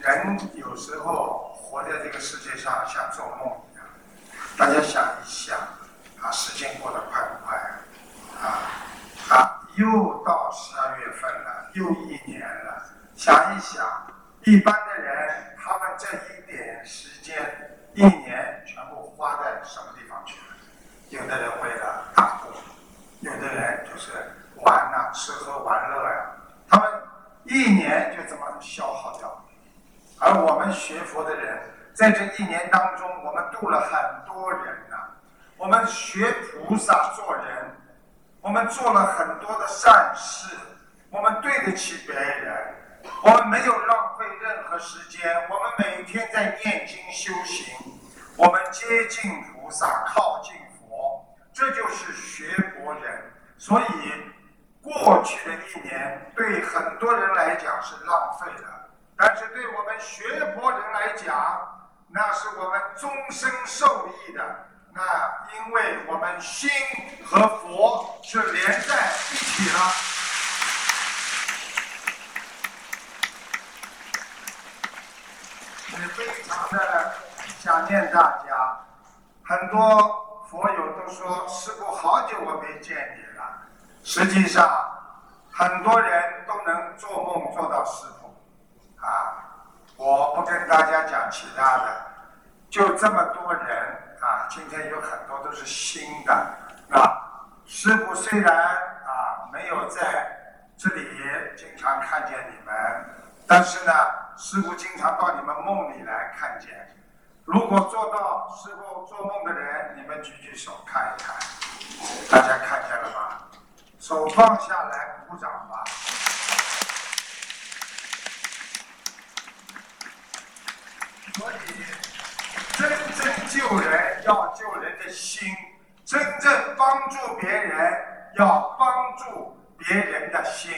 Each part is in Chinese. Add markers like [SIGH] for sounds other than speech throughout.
人有时候活在这个世界上像做梦一样，大家想一想，啊，时间过得快不快？啊，啊，又到十二月份了，又一年了。想一想，一般的人，他们这一点时间，一年全部花在什么地方去了？有的人为了打工，有的人就是玩呐，吃喝玩乐呀，他们一年就。我们学佛的人，在这一年当中，我们度了很多人呐。我们学菩萨做人，我们做了很多的善事，我们对得起别人，我们没有浪费任何时间，我们每天在念经修行，我们接近菩萨，靠近佛，这就是学佛人。所以，过去的一年对很多人来讲是浪费的。但是对我们学佛人来讲，那是我们终身受益的。那因为我们心和佛是连在一起了。也非常的想念大家。很多佛友都说：“师傅，好久我没见你了。”实际上，很多人都能做梦做到师傅。我不跟大家讲其他的，就这么多人啊，今天有很多都是新的，啊，师傅虽然啊没有在这里经常看见你们，但是呢，师傅经常到你们梦里来看见。如果做到师傅做梦的人，你们举举手看一看，大家看见了吗？手放下来，鼓掌吧。所以，真正救人要救人的心，真正帮助别人要帮助别人的心。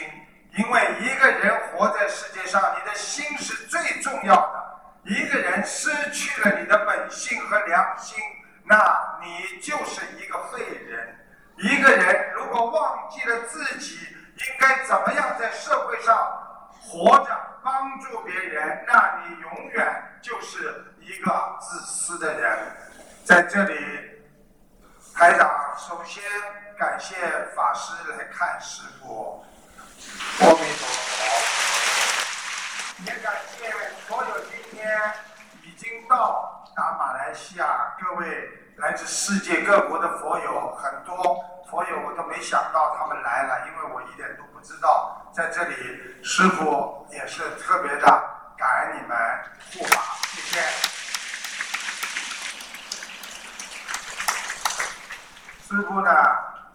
因为一个人活在世界上，你的心是最重要的。一个人失去了你的本性和良心，那你就是一个废人。一个人如果忘记了自己应该怎么样在社会上活着，帮助别人，那你永远。就是一个自私的人，在这里，台长首先感谢法师来看师傅，阿弥陀佛，也感谢所有今天已经到达马来西亚各位来自世界各国的佛友，很多佛友我都没想到他们来了，因为我一点都不知道，在这里师傅也是特别的。感恩你们护法，谢谢。师傅呢？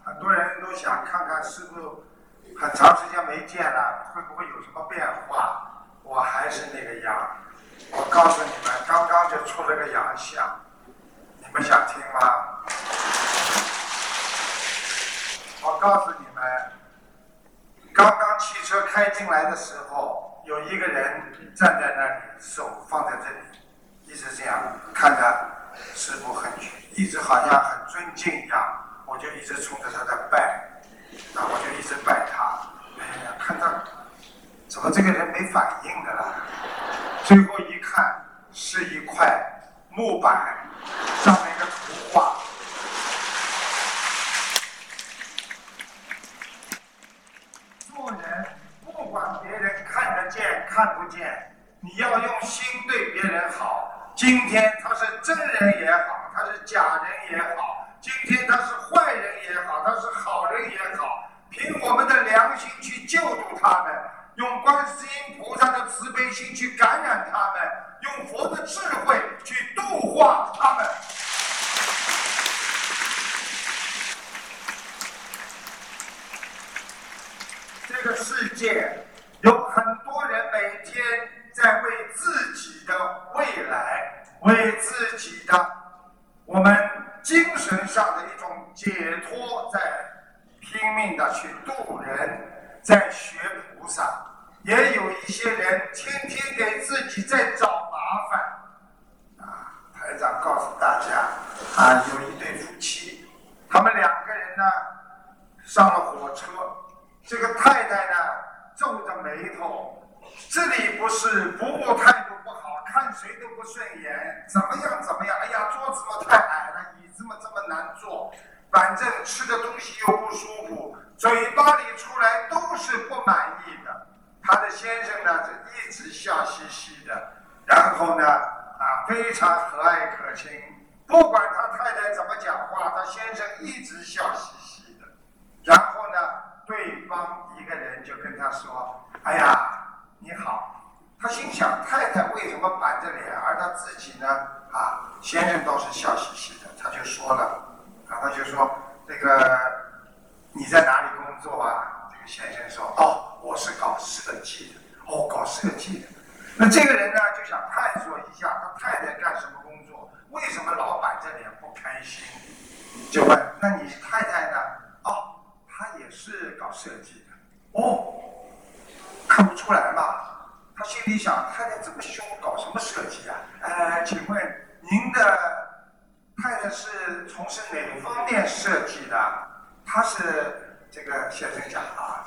很多人都想看看师傅，很长时间没见了，会不会有什么变化？我还是那个样。我告诉你们，刚刚就出了个洋相，你们想听吗？我告诉你们，刚刚汽车开进来的时候。有一个人站在那里，手放在这里，一直这样看着师傅，很一直好像很尊敬一样。我就一直冲着他在拜，那我就一直拜他。哎呀，看他怎么这个人没反应的了？最后，是一块木板，上面一个图画。做人。不管别人看得见看不见，你要用心对别人好。今天他是真人也好，他是假人也好，今天他是坏人也好，他是好人也好，凭我们的良心去救助他们，用观世音菩萨的慈悲心去感染他们，用佛的智慧去度化他们。这个世界有很多人每天在为自己的未来、为自己的我们精神上的一种解脱，在拼命的去度人，在学菩萨。也有一些人天天给自己在找麻烦。啊，台长告诉大家，啊，有一对夫妻，他们两个人呢上了火车。这个太太呢，皱着眉头，这里不是服务态度不好看谁都不顺眼，怎么样怎么样？哎呀，桌子嘛太矮了，椅子嘛这么难坐，反正吃的东西又不舒服，嘴巴里出来都是不满意的。他的先生呢，就一直笑嘻嘻的，然后呢，啊，非常和蔼可亲。不管他太太怎么讲话，他先生一直笑嘻嘻的。然后呢，对方一个人就跟他说：“哎呀，你好。”他心想：太太为什么板着脸，而他自己呢？啊，先生倒是笑嘻嘻的。他就说了，啊，他就说：“这个你在哪里工作啊？”这个先生说：“哦，我是搞设计的。”哦，搞设计的。那这个人呢，就想探索一下他太太干什么工作，为什么老板这里不开心？就问：“那你太太呢？”哦，她也是搞设计的。哦，看不出来嘛。他心里想：太太这么凶，搞什么设计啊？呃，请问您的太太是从事哪方面设计的？他是这个先生讲啊，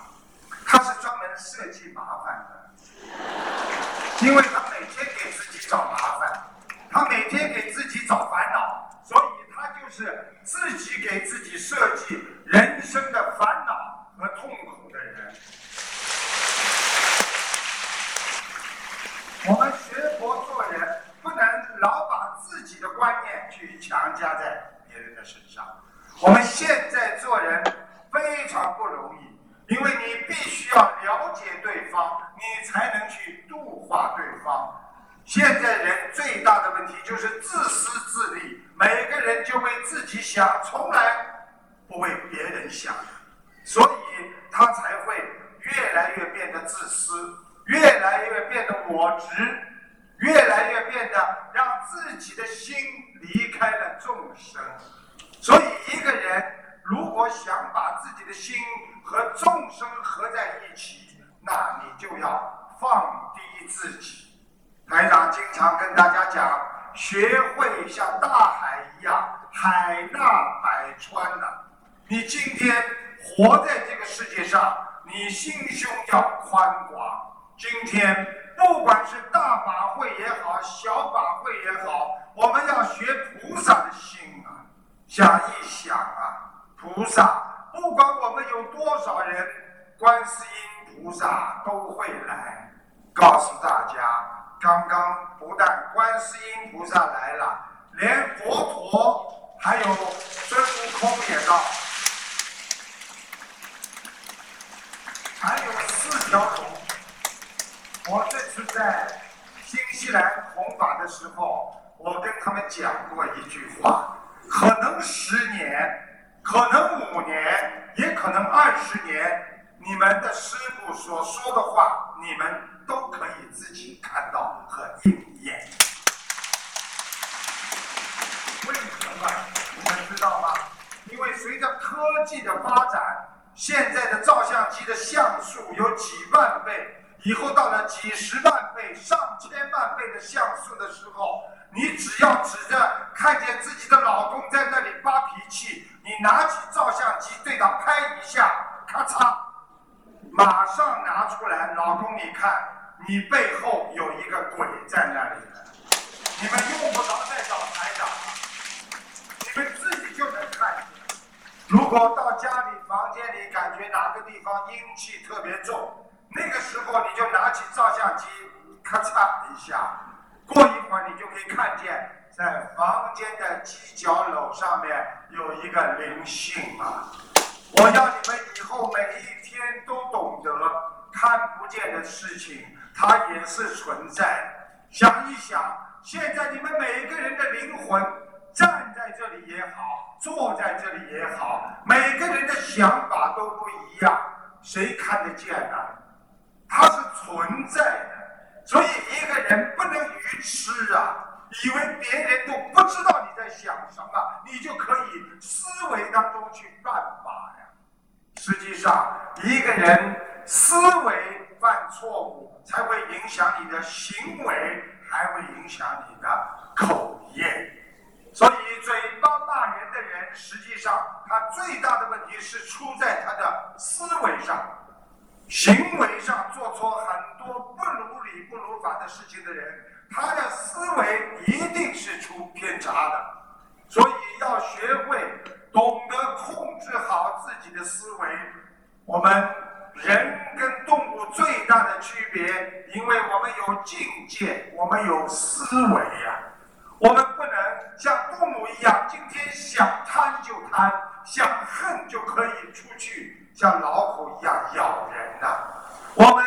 他是专门设计麻烦的，因为他每天给自己找麻烦，他每天给自己找烦恼，所以他就是自己给自己设计人生的烦恼和痛苦的人。我们学佛做人，不能老把自己的观念去强加在别人的身上。我们现在做人非常不容易，因为你必须要了解对方，你才能去度化对方。现在人最大的问题就是自私自利，每个人就为自己想，从来不为别人想，所以他才会越来越变得自私。越来越变得我执，越来越变得让自己的心离开了众生。所以，一个人如果想把自己的心和众生合在一起，那你就要放低自己。台长经常跟大家讲，学会像大海一样，海纳百川呐。你今天活在这个世界上，你心胸要宽广。今天不管是大法会也好，小法会也好，我们要学菩萨的心啊！想一想啊，菩萨不管我们有多少人，观世音菩萨都会来。告诉大家，刚刚不但观世音菩萨来了，连佛陀还有孙悟空也到，还有四条龙。我这次在新西兰弘法的时候，我跟他们讲过一句话：可能十年，可能五年，也可能二十年，你们的师傅所说的话，你们都可以自己看到和应验。为什么？你们知道吗？因为随着科技的发展，现在的照相机的像素有几万倍。以后到了几十万倍、上千万倍的像素的时候，你只要指着看见自己的老公在那里发脾气，你拿起照相机对他拍一下，咔嚓，马上拿出来，老公你看，你背后有一个鬼在那里你们用不着再找他长，你们自己就能看见。如果到家里房间里感觉哪个地方阴气特别重。那个时候，你就拿起照相机，咔嚓一下，过一会儿你就可以看见，在房间的犄角楼上面有一个灵性啊！我要你们以后每一天都懂得，看不见的事情它也是存在。想一想，现在你们每一个人的灵魂站在这里也好，坐在这里也好，每个人的想法都不一样，谁看得见呢？它是存在的，所以一个人不能愚痴啊，以为别人都不知道你在想什么，你就可以思维当中去犯法呀。实际上，一个人思维犯错误，才会影响你的行为，还会影响你的口业。所以，嘴巴骂人的人，实际上他最大的问题是出在他的思维上。行为上做出很多不如理不如法的事情的人，他的思维一定是出偏差的，所以要学会懂得控制好自己的思维。我们人跟动物最大的区别，因为我们有境界，我们有思维呀。我们不能像动物一样，今天想贪就贪，想恨就可以出去像老虎一样咬人呐。我们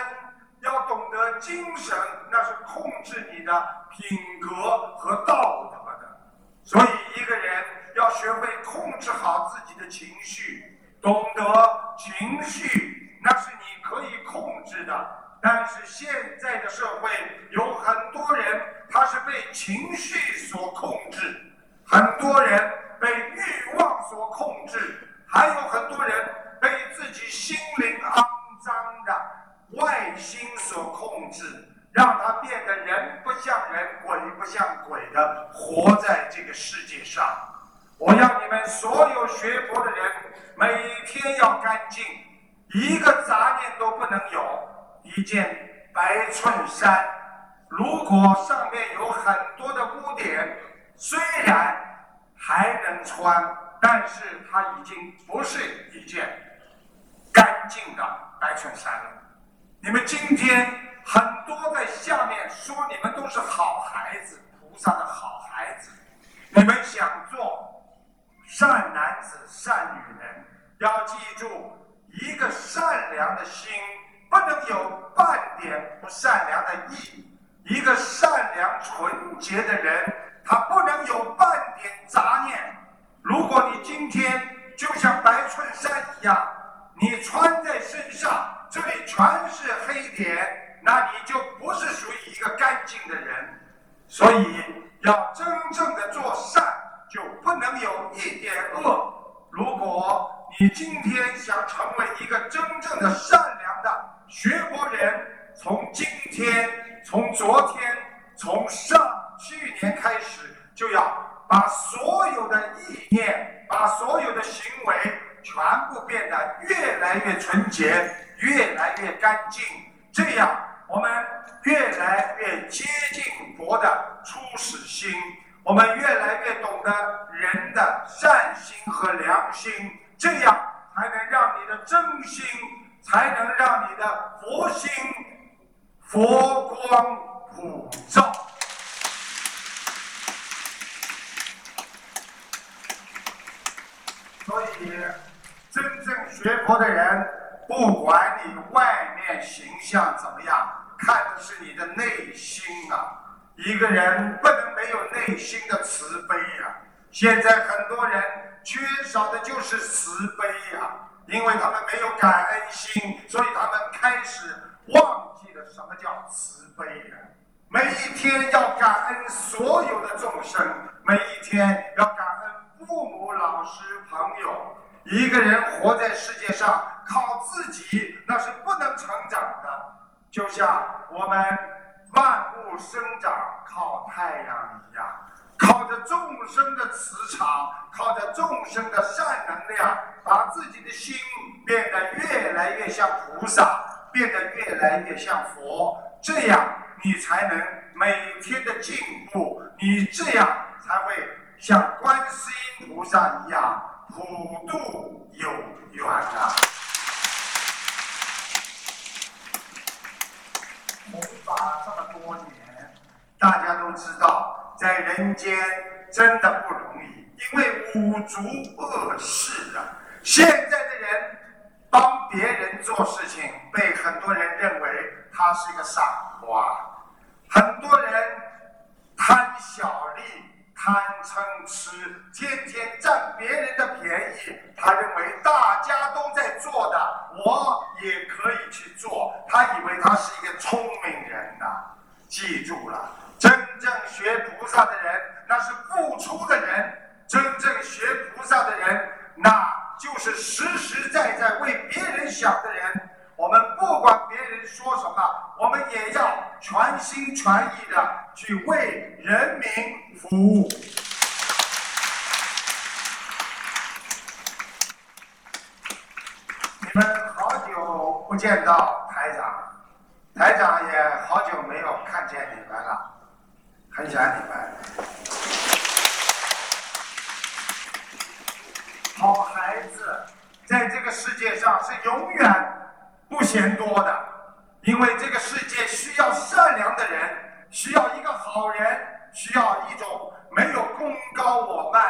要懂得精神，那是控制你的品格和道德的。所以一个人要学会控制好自己的情绪，懂得情绪那是你可以控制的。但是现在的社会有很多人，他是被情绪所控制，很多人被欲望所控制，还有很多人被自己心灵肮脏的外心所控制，让他变得人不像人，鬼不像鬼的活在这个世界上。我要你们所有学佛的人，每天要干净，一个杂念都不能有。一件白衬衫，如果上面有很多的污点，虽然还能穿，但是它已经不是一件干净的白衬衫了。你们今天很多在下面说你们都是好孩子，菩萨的好孩子，你们想做善男子、善女人，要记住一个善良的心。不能有半点不善良的意。一个善良纯洁的人，他不能有半点杂念。如果你今天就像白衬衫一样，你穿在身上，这里全是黑点，那你就不是属于一个干净的人。所以，要真正的做善，就不能有一点恶。如果你今天想成为一个真正的善良的，学佛人从今天、从昨天、从上去年开始，就要把所有的意念、把所有的行为全部变得越来越纯洁、越来越干净。这样，我们越来越接近佛的初始心，我们越来越懂得人的善心和良心，这样才能让你的真心。才能让你的佛心佛光普照。所以，真正学佛的人，不管你外面形象怎么样，看的是你的内心啊。一个人不能没有内心的慈悲呀。现在很多人缺少的就是慈悲呀。因为他们没有感恩心，所以他们开始忘记了什么叫慈悲了。每一天要感恩所有的众生，每一天要感恩父母、老师、朋友。一个人活在世界上，靠自己那是不能成长的。就像我们万物生长靠太阳一样。靠着众生的磁场，靠着众生的善能量，把自己的心变得越来越像菩萨，变得越来越像佛，这样你才能每天的进步，你这样才会像观世音菩萨一样普度有缘啊！弘法这么多年，大家都知道。在人间真的不容易，因为五浊恶世啊。现在帮别人做事情，被很多人认为他是一个傻瓜。很多人贪小利、贪嗔痴，天天占别人的便宜。他认为大家都在做的，我也可以去做。他以为他是一个聪明人呐。记住了。真正学菩萨的人，那是付出的人；真正学菩萨的人，那就是实实在在为别人想的人。我们不管别人说什么，我们也要全心全意的去为人民服务。你们好久不见到台长，台长也好久没有看见你们了，很想你们。好孩子，在这个世界上是永远不嫌多的，因为这个世界需要善良的人，需要一个好人，需要一种没有功高我慢，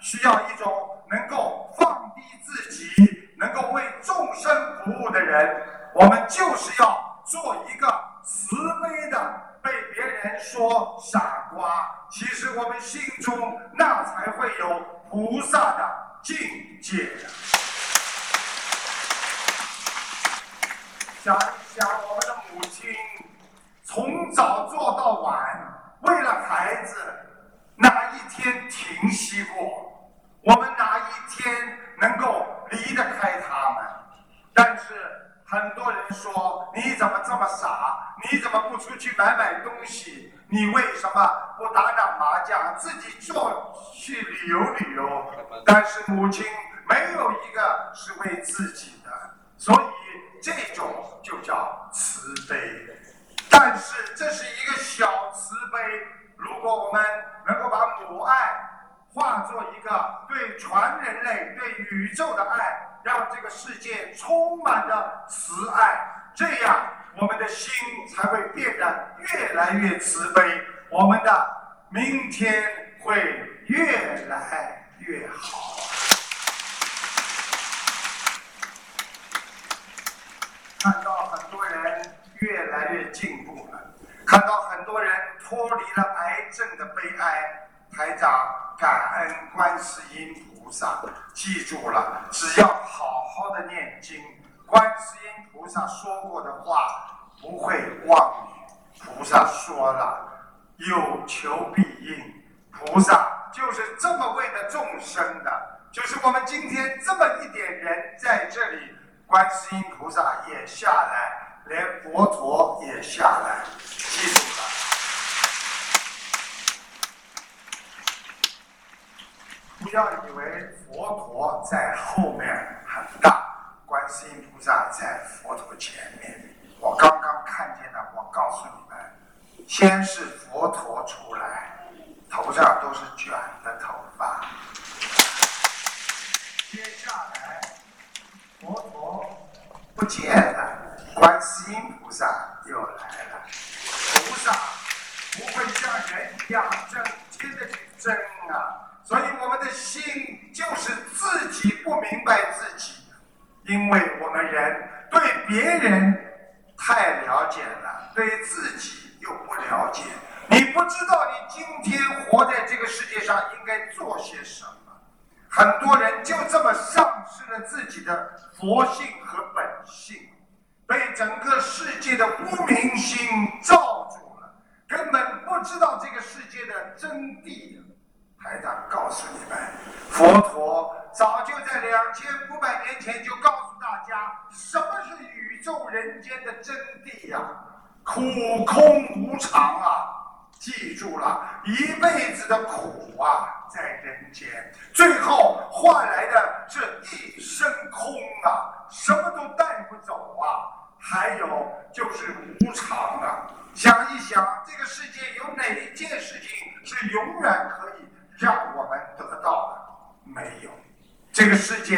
需要一种能够放低自己，能够为众生服务的人。我们就是要做一个慈悲的，被别人说傻瓜，其实我们心中那才会有菩萨的。境界。想一想，我们的母亲从早做到晚，为了孩子，哪一天停息过？我们哪一天能够离得开他们？但是很多人说：“你怎么这么傻？你怎么不出去买买东西？你为什么不打打麻将，自己做去旅游旅游？” [LAUGHS] 但是母亲没有一个是为自己的，所以这种就叫慈悲。但是这是一个小慈悲。如果我们能够把母爱化作一个对全人类、对宇宙的爱，让这个世界充满着慈爱，这样我们的心才会变得越来越慈悲，我们的明天会越来。越好。看到很多人越来越进步了，看到很多人脱离了癌症的悲哀。台长感恩观世音菩萨，记住了，只要好好的念经，观世音菩萨说过的话不会忘你。菩萨说了，有求必应，菩萨。就是这么为了众生的，就是我们今天这么一点人在这里，观世音菩萨也下来，连佛陀也下来，记住了。不要以为佛陀在后面很大，观世音菩萨在佛陀前面。我刚刚看见了，我告诉你们，先是佛陀出来。头上都是卷的头发，接下来佛陀不见了，观世音菩萨又来了。菩萨不会像人一样整天的去争啊，所以我们的心就是自己不明白自己，因为我们人对别人太了解了，对自己又不了解。你不知道你今天活在这个世界上应该做些什么，很多人就这么丧失了自己的佛性和本性，被整个世界的无明心罩住了，根本不知道这个世界的真谛。台长告诉你们，佛陀早就在两千五百年前就告诉大家，什么是宇宙人间的真谛呀？苦空无常啊！记住了一辈子的苦啊，在人间，最后换来的是一身空啊，什么都带不走啊。还有就是无常啊。想一想，这个世界有哪一件事情是永远可以让我们得到的？没有。这个世界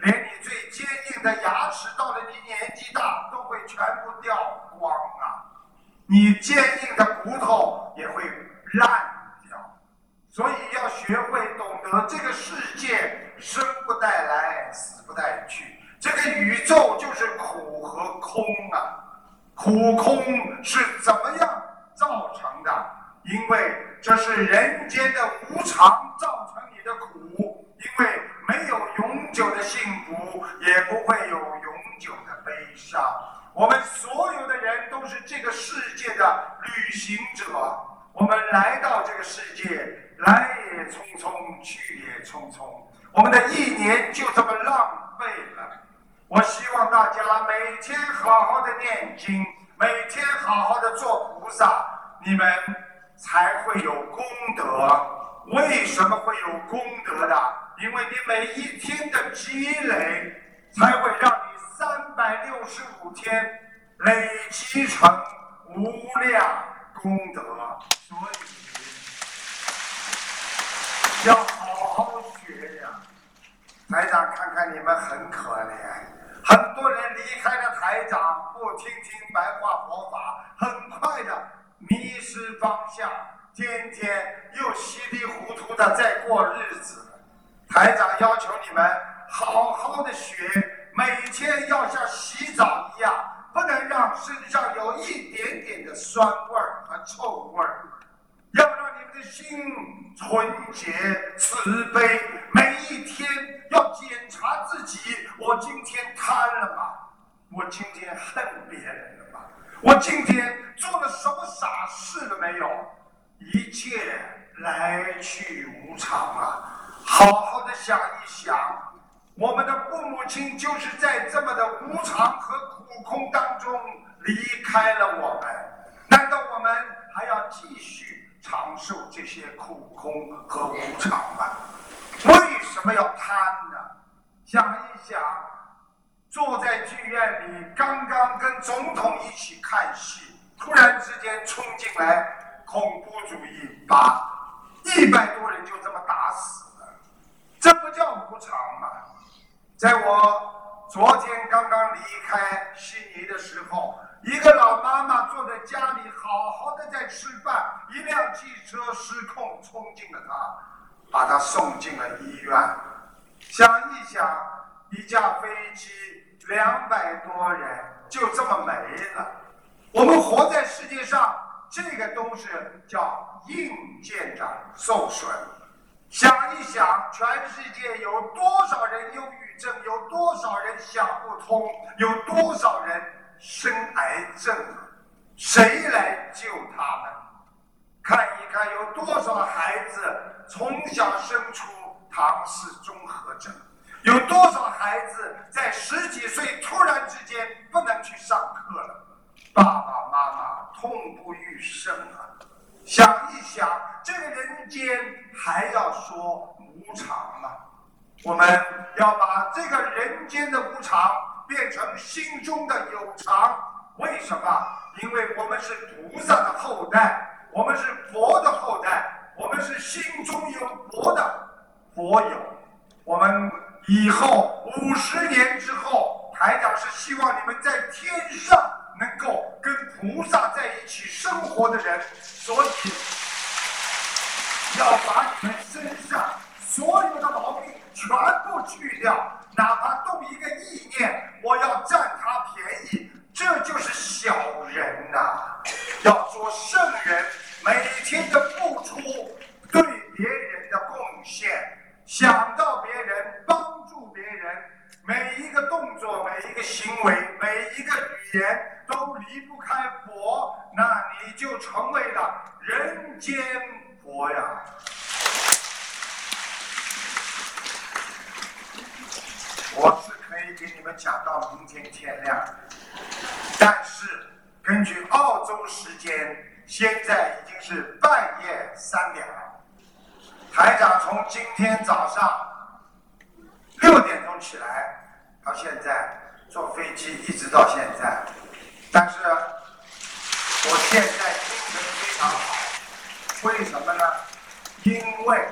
连你最坚硬的牙齿，到了你年纪大，都会全部掉光啊。你坚硬的骨头也会烂掉，所以要学会懂得这个世界生不带来，死不带去。这个宇宙就是苦和空啊，苦空是怎么样造成的？因为这是人间的无常造成你的苦，因为没有永久的幸福，也不会有永久的悲伤。我们所有的人都是这个世界的旅行者，我们来到这个世界，来也匆匆，去也匆匆，我们的一年就这么浪费了。我希望大家每天好好的念经，每天好好的做菩萨，你们才会有功德。为什么会有功德的？因为你每一天的积累，才会让你。三百六十五天累积成无量功德，所以要好好学呀。台长，看看你们很可怜，很多人离开了台长，不听听白话佛法，很快的迷失方向，天天又稀里糊涂的在过日子。台长要求你们好好的学，每天要像洗澡一样。不能让身上有一点点的酸味儿和臭味儿，要让你们的心纯洁慈悲。每一天要检查自己：我今天贪了吗？我今天恨别人了吗？我今天做了什么傻事了没有？一切来去无常啊！好好的想一想。我们的父母亲就是在这么的无常和苦空当中离开了我们，难道我们还要继续长寿这些苦空和无常吗？为什么要贪呢？想一想，坐在剧院里，刚刚跟总统一起看戏，突然之间冲进来恐怖主义，把一百多人就这么打死了，这不叫无常吗？在我昨天刚刚离开悉尼的时候，一个老妈妈坐在家里，好好的在吃饭，一辆汽车失控冲进了她，把她送进了医院。想一想，一架飞机两百多人就这么没了。我们活在世界上，这个都是叫硬件的受损。想一想，全世界有多少人忧郁症？有多少人想不通？有多少人生癌症？谁来救他们？看一看，有多少孩子从小生出唐氏综合症？有多少孩子在十几岁突然之间不能去上课了？爸爸妈妈痛不欲生啊！想一想，这个人间还要说无常吗？我们要把这个人间的无常变成心中的有常。为什么？因为我们是菩萨的后代，我们是佛的后代，我们是心中有佛的佛友。我们以后五十年之后，台长是希望你们在天上。能够跟菩萨在一起生活的人，所以要把你们身上所有的毛病全部去掉，哪怕动一个意念，我要占他便宜，这就是小人呐。要做圣人，每天的付出，对别人的贡献，想到别人，帮助别人，每一个动作，每一个行为，每一个语言。都离不开佛，那你就成为了人间佛呀！我是可以给你们讲到明天天亮，但是根据澳洲时间，现在已经是半夜三点了。台长从今天早上六点钟起来，到现在坐飞机一直到现在。但是，我现在精神非常好，为什么呢？因为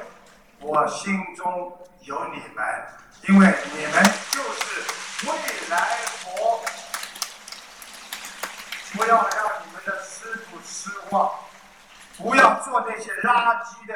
我心中有你们，因为你们就是未来佛。不要让你们的师傅失望，不一些垃圾的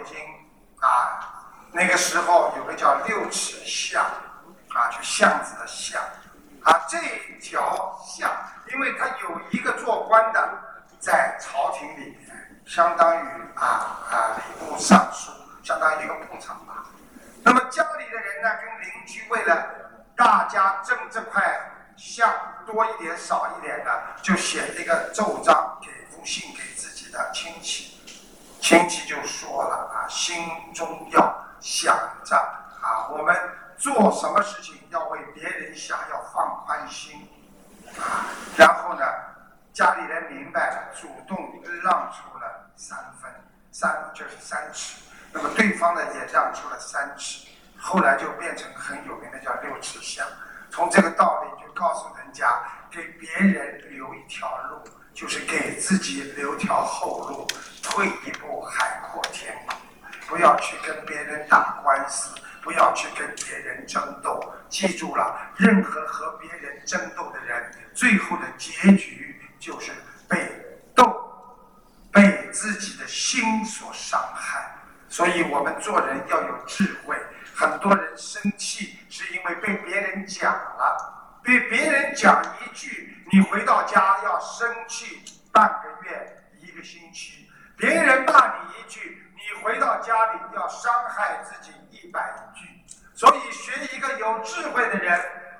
北京啊那个时候有个叫六尺巷啊就巷子的巷啊这条巷因为他有一个做官的在朝廷里相当于啊啊礼部尚书相当于一个部长吧。那么家里的人呢跟邻居为了大家争这块像多一点少一点的就写了一个奏章给封信给自己的亲戚。亲戚就说了啊，心中要想着啊，我们做什么事情要为别人想，要放宽心啊。然后呢，家里人明白了，主动让出了三分，三就是三尺。那么对方呢也让出了三尺，后来就变成很有名的叫六尺巷。从这个道理就告诉人家，给别人留一条路，就是给自己留条后路，退一步海阔天空。不要去跟别人打官司，不要去跟别人争斗。记住了，任何和别人争斗的人，最后的结局就是被斗，被自己的心所伤害。所以我们做人要有智慧。很多人生气是因为被别人讲了，被别人讲一句，你回到家要生气半个月、一个星期；别人骂你一句，你回到家里要伤害自己一百句。所以，学一个有智慧的人，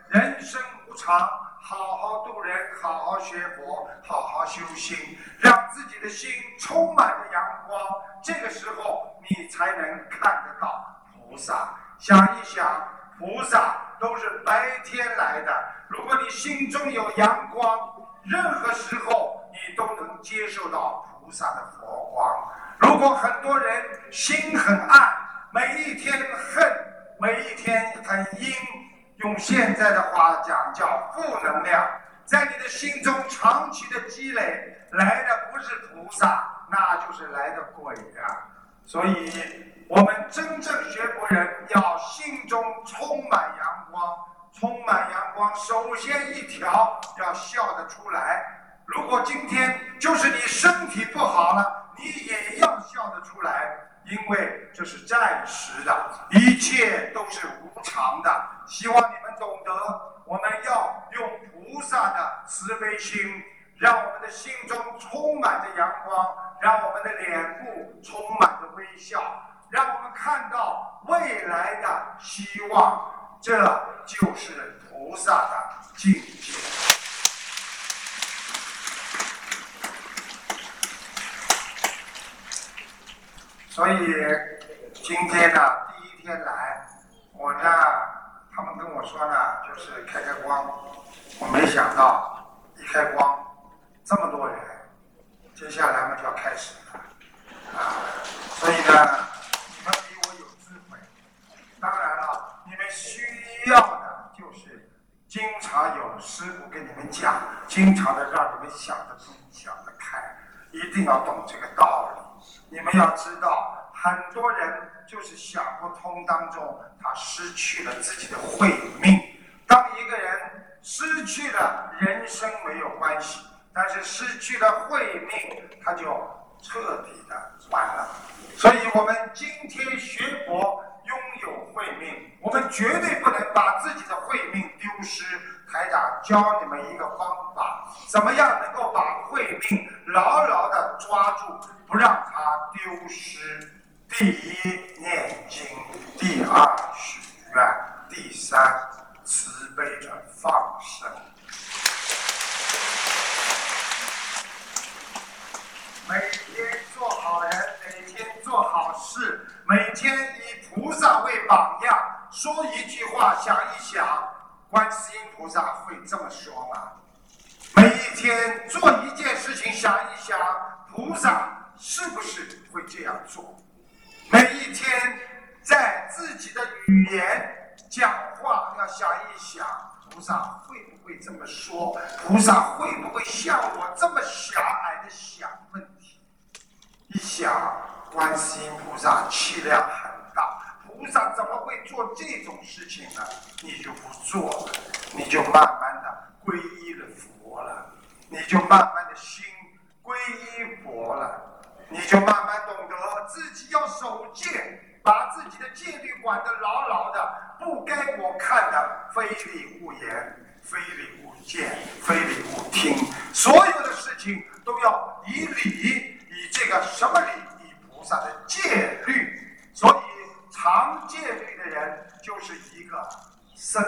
人生无常，好好度人，好好学佛，好好修心，让自己的心充满着阳光。这个时候，你才能看得到菩萨。想一想，菩萨都是白天来的。如果你心中有阳光，任何时候你都能接受到菩萨的佛光。如果很多人心很暗，每一天恨，每一天很阴，用现在的话讲叫负能量，在你的心中长期的积累，来的不是菩萨，那就是来的鬼呀。所以。我们真正学佛人要心中充满阳光，充满阳光。首先一条要笑得出来。如果今天就是你身体不好了，你也要笑得出来，因为这是暂时的，一切都是无常的。希望你们懂得，我们要用菩萨的慈悲心，让我们的心中充满着阳光，让我们的脸部充满着微笑。让我们看到未来的希望，这就是菩萨的境界。所以今天呢，第一天来，我呢，他们跟我说呢，就是开开光。我没想到一开光，这么多人，接下来嘛就要开始了，啊，所以呢。你们比我有智慧当然了，你们需要的就是经常有师傅跟你们讲，经常的让你们想得通、想得开，一定要懂这个道理。你们要知道，很多人就是想不通当中，他失去了自己的慧命。当一个人失去了人生没有关系，但是失去了慧命，他就彻底的完了。所以我们今天学佛。拥有慧命，我们绝对不能把自己的慧命丢失。台长教你们一个方法，怎么样能够把慧命牢牢的抓住，不让它丢失？第一，念经；第二，许愿；第三，慈悲的放生。每天做好人，每天做好事，每天以。菩萨为榜样，说一句话，想一想，观世音菩萨会这么说吗？每一天做一件事情，想一想，菩萨是不是会这样做？每一天在自己的语言讲话，要想一想，菩萨会不会这么说？菩萨会不会像我这么狭隘的想问题？一想，观世音菩萨气量很大。菩萨怎么会做这种事情呢？你就不做，慢慢的皈依了佛了，你就慢慢的心皈依佛了，你就慢慢懂得自己要守戒，把自己的戒律管得牢牢的，不该我看的非礼勿言，非礼勿见，非礼勿听，所有的事情都要以礼，以这个什么礼？以菩萨的戒律，所以。常戒律的人就是一个僧，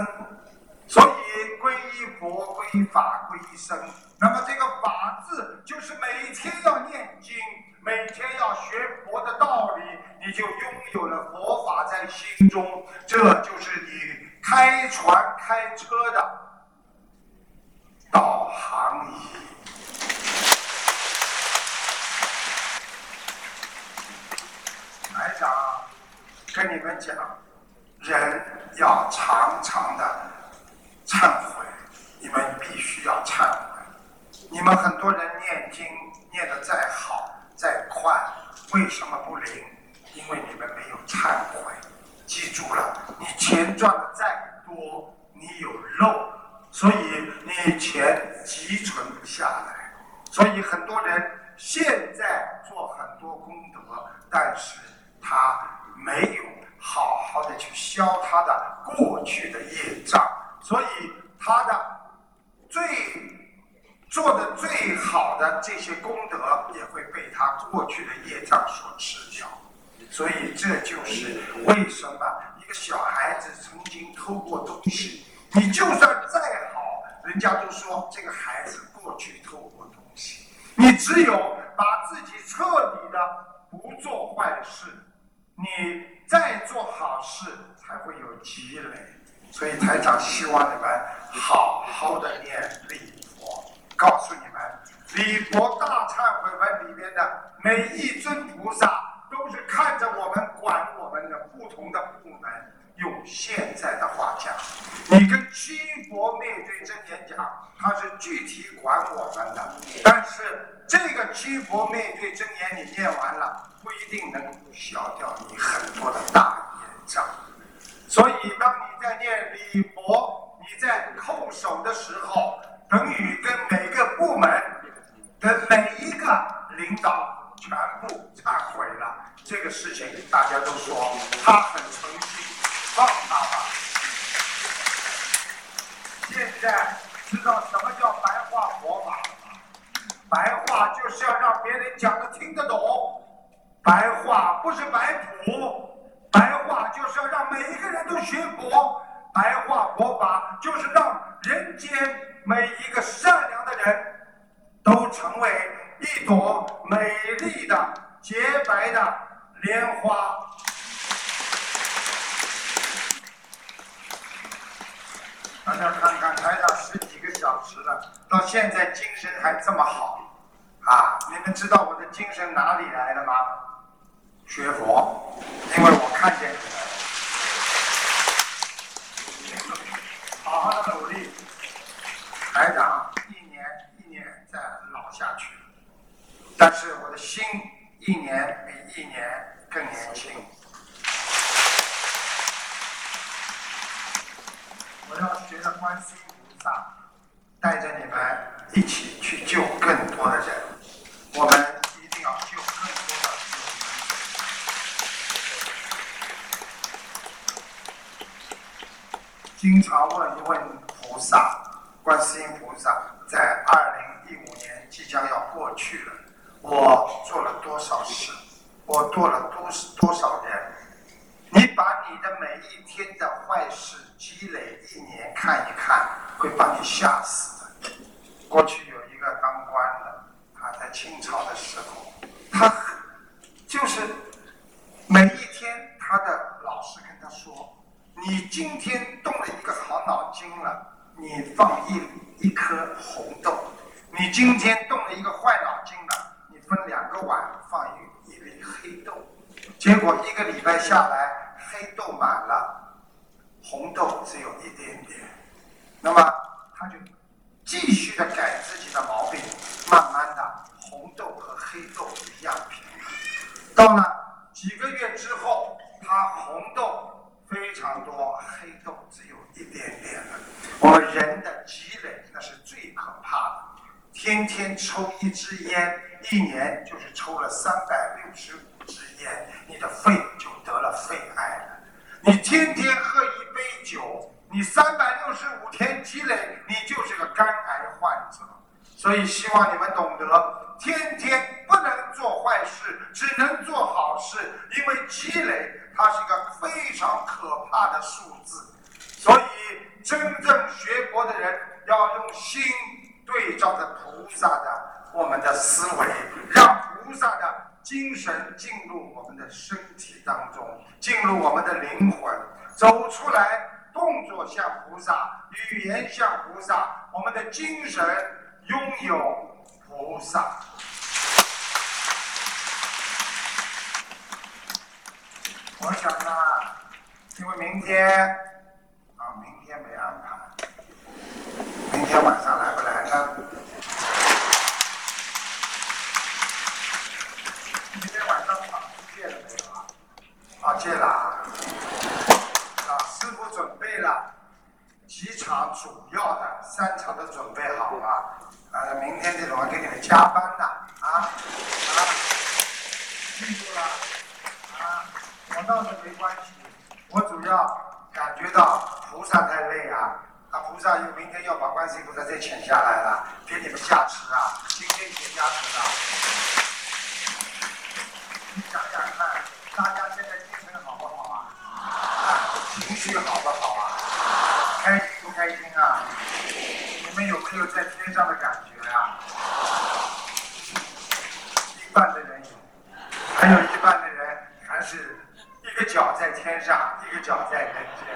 所以皈依佛、皈依法、皈依僧。那么这个法字就是每天要念经，每天要学佛的道理，你就拥有了佛法在心中，这就是你开船开车的导航仪。台长跟你们讲，人要常常的忏悔，你们必须要忏悔。你们很多人念经念得再好再快，为什么不灵？因为你们没有忏悔。记住了，你钱赚的再多，你有漏，所以你钱积存不下来。所以很多人现在做很多功德，但是。他没有好好的去消他的过去的业障，所以他的最做的最好的这些功德也会被他过去的业障所吃掉。所以这就是为什么一个小孩子曾经偷过东西，你就算再好，人家都说这个孩子过去偷过东西。你只有把自己彻底的不做坏事。你再做好事，才会有积累。所以台长希望你们好好的念礼佛。告诉你们，礼佛大忏悔文里面的每一尊菩萨，都是看着我们管我们的不同的部门。用现在的话讲，你跟七佛灭罪真言讲，他是具体管我们的。但是这个七佛灭罪真言你念完了。不一定能消掉你很多的大业障，所以当你在念礼佛、你在叩首的时候，等于跟每个部门的每一个领导全部忏悔了。这个事情大家都说他很诚心，放他吧。现在知道什么叫白话佛法了吗？白话就是要让别人讲的听得懂。白话不是白谱，白话就是要让每一个人都学佛。白话佛法就是让人间每一个善良的人都成为一朵美丽的洁白的莲花。大家看看，台上十几个小时了，到现在精神还这么好啊！你们知道我的精神哪里来的吗？学佛，因为我看见你们，好好的努力，台长一年一年在老下去，但是我的心一年比一年更年轻。我要学着观世音菩萨，带着你们一起去救更多的人。我们一定要救更多的。经常问一问菩萨，观世音菩萨，在二零一五年即将要过去了，我做了多少事，我做了多多少人？你把你的每一天的坏事积累一年看一看，会把你吓死的。过去有一个当官的，他在清朝的时候，他就是每一天，他的老师跟他说。你今天动了一个好脑筋了，你放一一颗红豆；你今天动了一个坏脑筋了，你分两个碗放一一粒黑豆。结果一个礼拜下来，黑豆满了，红豆只有一点点。那么他就继续的改自己的毛病，慢慢的红豆和黑豆一样平。到了几个月之后，他红豆。非常多，黑豆只有一点点了。我们人的积累那是最可怕的。天天抽一支烟，一年就是抽了三百六十五支烟，你的肺就得了肺癌了。你天天喝一杯酒，你三百六十五积累，你就是个肝癌患者。所以希望你们懂得，天天不能做坏事，只能做好事，因为积累。它是一个非常可怕的数字，所以真正学佛的人要用心对照着菩萨的我们的思维，让菩萨的精神进入我们的身体当中，进入我们的灵魂，走出来，动作像菩萨，语言像菩萨，我们的精神拥有菩萨。我想呢，因为明天啊，明天没安排，明天晚上来不来呢？明天晚上场子借了没有啊？啊，借了啊。啊，师傅准备了几场主要的，三场都准备好了。呃，明天这种给你们加班的啊啊，记住了啊。我倒是没关系，我主要感觉到菩萨太累啊，啊菩萨又明天要把观世音菩萨再请下来了，给你们加持啊，今天给加持了。你想想看，大家现在精神好不好啊？啊，情绪好不好啊？开心不开心啊？你们有在天上的感觉啊？一半的人有，还有一半的人还是。一个脚在天上，一个脚在人间，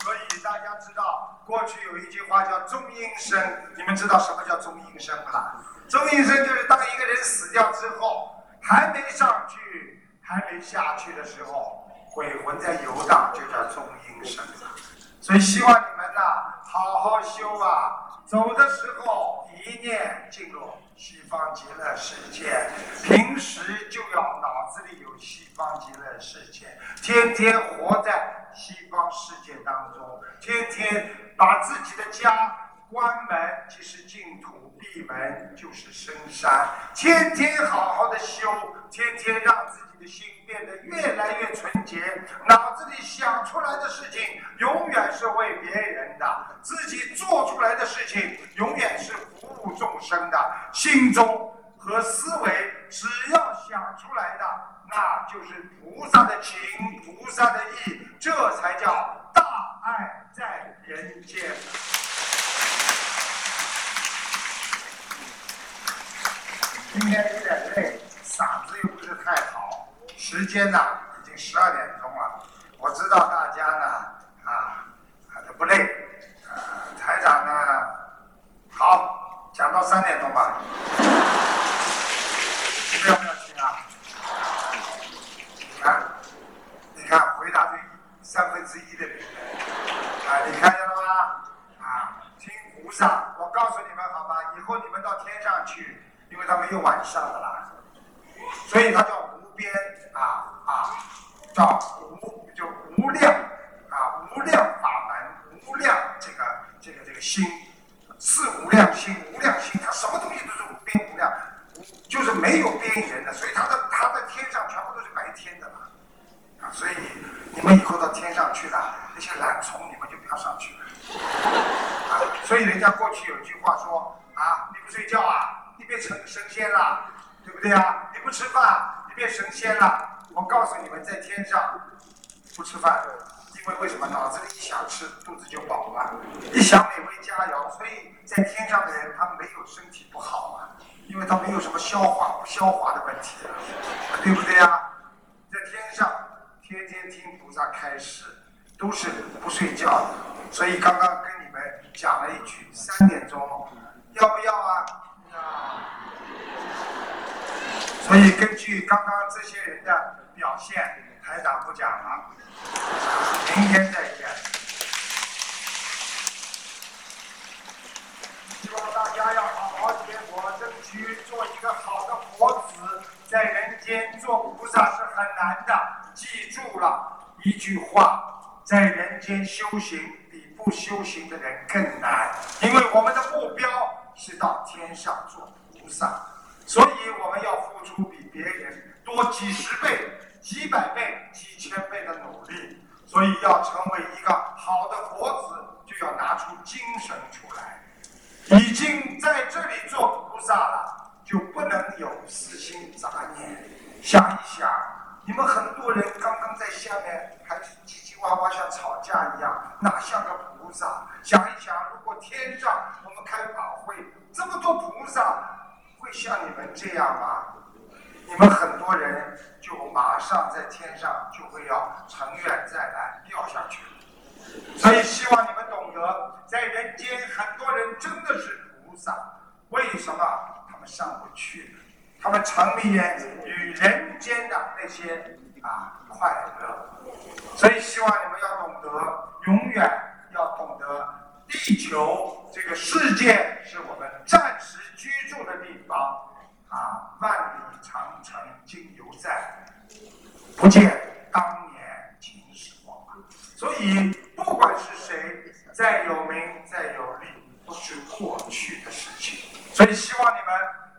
所以大家知道，过去有一句话叫“中阴身”，你们知道什么叫中阴身吗？中阴身就是当一个人死掉之后，还没上去，还没下去的时候，鬼魂在游荡，就叫中阴身。所以希望你们呐，好好修啊，走的时候一念进入。西方极乐世界，平时就要脑子里有西方极乐世界，天天活在西方世界当中，天天把自己的家关门即是净土，闭门就是深山，天天好好的修，天天让自己的心变得越来越纯洁，脑子里想出来的事情永远是为别人的，自己做出来的事情永远是服务。众生的心中和思维，只要想出来的，那就是菩萨的情，菩萨的意，这才叫大爱在人间。今天有点累，嗓子又，时间呢已经十二点钟了。我知道大家呢啊都不累，呃，台长呢好。讲到三点钟吧，你们要不要听啊？你看，你看，回答对三分之一的人，啊，你看见了吗？啊，听菩萨，我告诉你们好吧，以后你们到天上去，因为他没有晚上的啦，所以他叫无边啊啊，叫无就无量啊无量法门，无量这个这个这个心。是无量心，无量心，它什么东西都是无边无量，就是没有边缘的，所以它的它在天上全部都是白天的嘛，啊，所以你们以后到天上去了，那些懒虫你们就不要上去了，啊，所以人家过去有句话说啊，你不睡觉啊，你变成神仙了，对不对啊？你不吃饭，你变神仙了。我告诉你们，在天上不吃饭。因为为什么脑子里一想吃，肚子就饱了；一想美味佳肴，所以在天上的人他没有身体不好啊，因为他没有什么消化不消化的问题啊，对不对呀？在天上天天听菩萨开示，都是不睡觉。所以刚刚跟你们讲了一句三点钟，要不要啊？所以根据刚刚这些人的表现，台长不讲了。明天再见。希望大家要好好结果，争取做一个好的佛子。在人间做菩萨是很难的，记住了一句话：在人间修行比不修行的人更难，因为我们的目标是到天上做菩萨，所以我们要付出比别人多几十倍。几百倍、几千倍的努力，所以要成为一个好的佛子，就要拿出精神出来。已经在这里做菩萨了，就不能有私心杂念。想一想，你们很多人刚刚在下面还是唧唧哇哇像吵架一样，哪像个菩萨？想一想，如果天上我们开法会，这么多菩萨，会像你们这样吗？你们很多人就马上在天上就会要乘愿再来掉下去。所以希望你们懂得，在人间很多人真的是菩萨，为什么他们上不去？他们沉迷于人间的那些啊快乐。所以希望你们要懂得，永远要懂得，地球这个世界是我们暂时居住的地方。啊，万里长城今犹在，不见当年秦始皇。所以，不管是谁，再有名再有利，都是过去的事情。所以，希望你们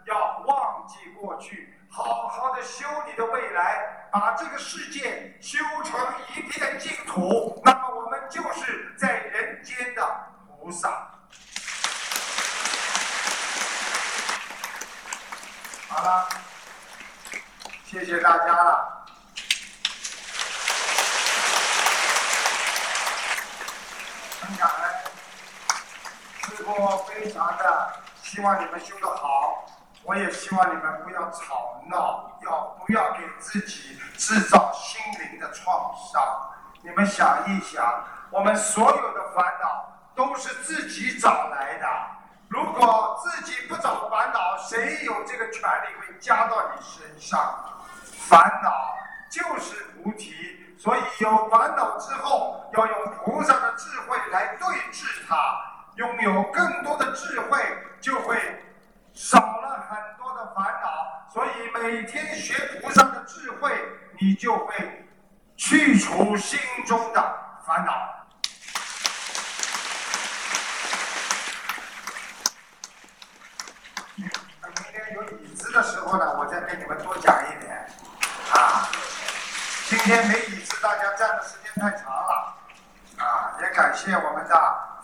要忘记过去，好好的修你的未来，把这个世界修成一片净土。那么，我们就是在人间的菩萨。好了，谢谢大家了，很感恩。师傅非常的希望你们修得好，我也希望你们不要吵闹，要不要给自己制造心灵的创伤？你们想一想，我们所有的烦恼都是自己找来的。如果自己不找烦恼，谁有这个权利会加到你身上？烦恼就是菩提，所以有烦恼之后，要用菩萨的智慧来对治它。拥有更多的智慧，就会少了很多的烦恼。所以每天学菩萨的智慧，你就会去除心中的烦恼。明天有椅子的时候呢，我再给你们多讲一点啊。今天没椅子，大家站的时间太长了啊。也感谢我们的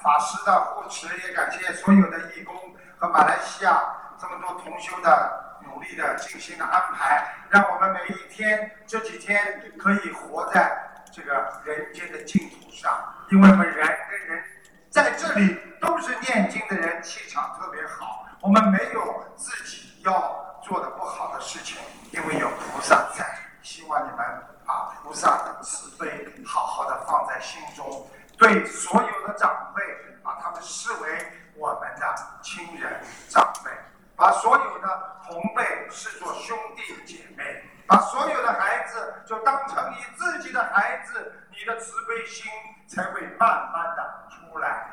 法师的护持，也感谢所有的义工和马来西亚这么多同修的努力的精心的安排，让我们每一天这几天可以活在这个人间的净土上。因为我们人跟人在这里都是念经的人，气场特别好，我们没有自己。要做的不好的事情，因为有菩萨在，希望你们把菩萨的慈悲好好的放在心中，对所有的长辈，把他们视为我们的亲人长辈，把所有的同辈视作兄弟姐妹，把所有的孩子就当成你自己的孩子，你的慈悲心才会慢慢的出来，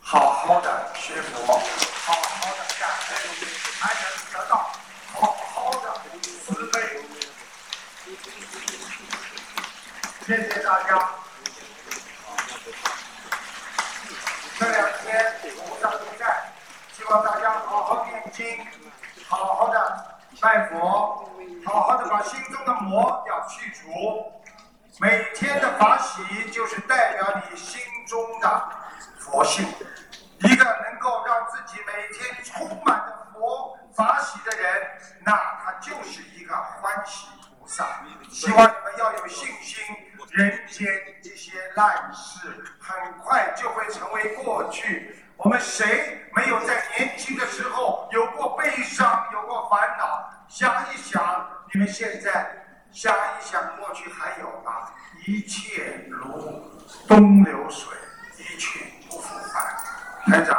好好的学佛，好好的感恩。才能得到好好的慈悲。谢谢大家。这两天，望大家好好念经，好好的拜佛，好好的把心中的魔要去除。每天的法喜就是代表你心中的佛性。一切如东流水，一去不复返。台长，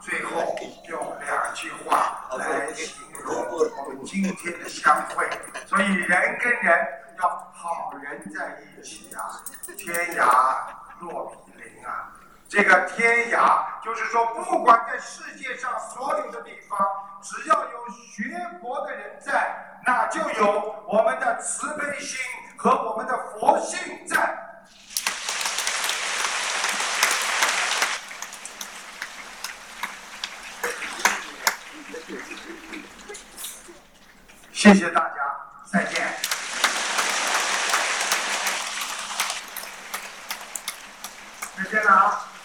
最后用两句话来形容我们今天的相会。所以人跟人要好人在一起啊，天涯若比邻啊。这个天涯就是说，不管在世界上所有的地方，只要有学佛的人在，那就有我们的慈悲心和我们的佛性在。谢谢大家，再见。再见了啊。